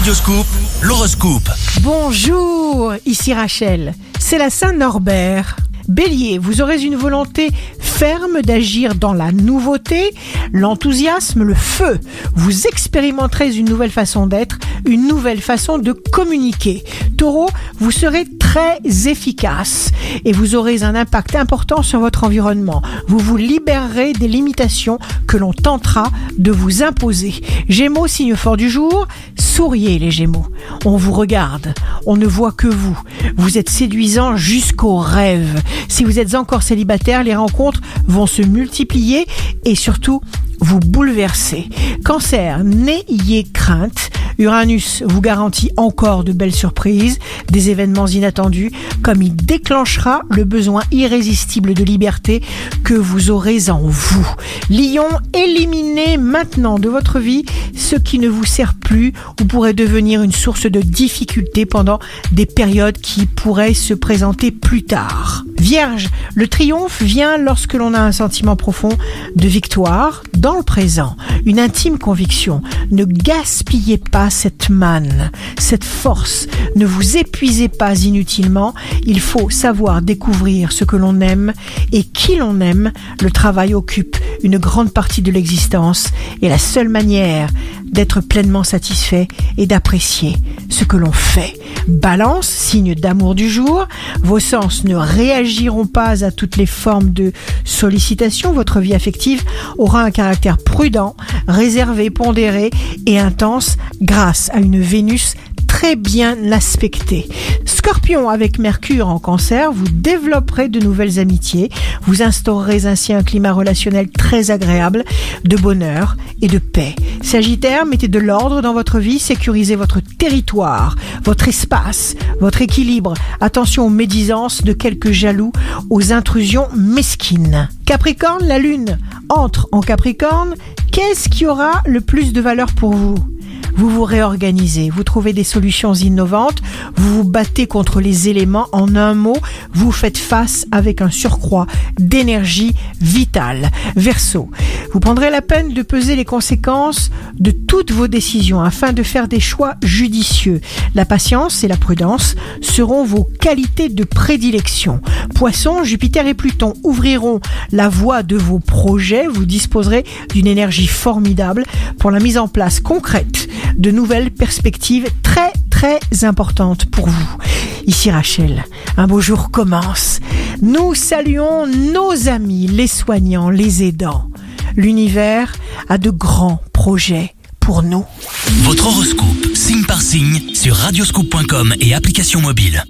Radioscoop, l'horoscope. Bonjour, ici Rachel. C'est la Saint-Norbert. Bélier, vous aurez une volonté ferme d'agir dans la nouveauté, l'enthousiasme, le feu. Vous expérimenterez une nouvelle façon d'être, une nouvelle façon de communiquer. Taureau, vous serez très efficace et vous aurez un impact important sur votre environnement. Vous vous libérerez des limitations que l'on tentera de vous imposer. Gémeaux, signe fort du jour, souriez les Gémeaux. On vous regarde, on ne voit que vous. Vous êtes séduisant jusqu'au rêve. Si vous êtes encore célibataire, les rencontres vont se multiplier et surtout vous bouleverser. Cancer, n'ayez crainte. Uranus vous garantit encore de belles surprises, des événements inattendus, comme il déclenchera le besoin irrésistible de liberté que vous aurez en vous. Lion, éliminez maintenant de votre vie ce qui ne vous sert plus ou pourrait devenir une source de difficulté pendant des périodes qui pourraient se présenter plus tard. Vierge, le triomphe vient lorsque l'on a un sentiment profond de victoire dans le présent, une intime conviction. Ne gaspillez pas cette manne, cette force. Ne vous épuisez pas inutilement. Il faut savoir découvrir ce que l'on aime et qui l'on aime. Le travail occupe une grande partie de l'existence et la seule manière d'être pleinement satisfait et d'apprécier ce que l'on fait. Balance, signe d'amour du jour, vos sens ne réagiront pas à toutes les formes de sollicitation. Votre vie affective aura un caractère prudent, réservé, pondéré et intense grâce à une Vénus très bien aspectée. Scorpion avec Mercure en cancer, vous développerez de nouvelles amitiés, vous instaurerez ainsi un climat relationnel très agréable, de bonheur et de paix. Sagittaire, mettez de l'ordre dans votre vie, sécurisez votre territoire, votre espace, votre équilibre. Attention aux médisances de quelques jaloux, aux intrusions mesquines. Capricorne, la lune entre en Capricorne. Qu'est-ce qui aura le plus de valeur pour vous? Vous vous réorganisez, vous trouvez des solutions innovantes, vous vous battez contre les éléments. En un mot, vous faites face avec un surcroît d'énergie vitale. Verseau, vous prendrez la peine de peser les conséquences de toutes vos décisions afin de faire des choix judicieux. La patience et la prudence seront vos qualités de prédilection. Poisson, Jupiter et Pluton ouvriront la voie de vos projets. Vous disposerez d'une énergie formidable pour la mise en place concrète de nouvelles perspectives très très importantes pour vous. Ici Rachel, un beau jour commence. Nous saluons nos amis, les soignants, les aidants. L'univers a de grands projets pour nous. Votre horoscope, signe par signe, sur radioscoop.com et application mobile.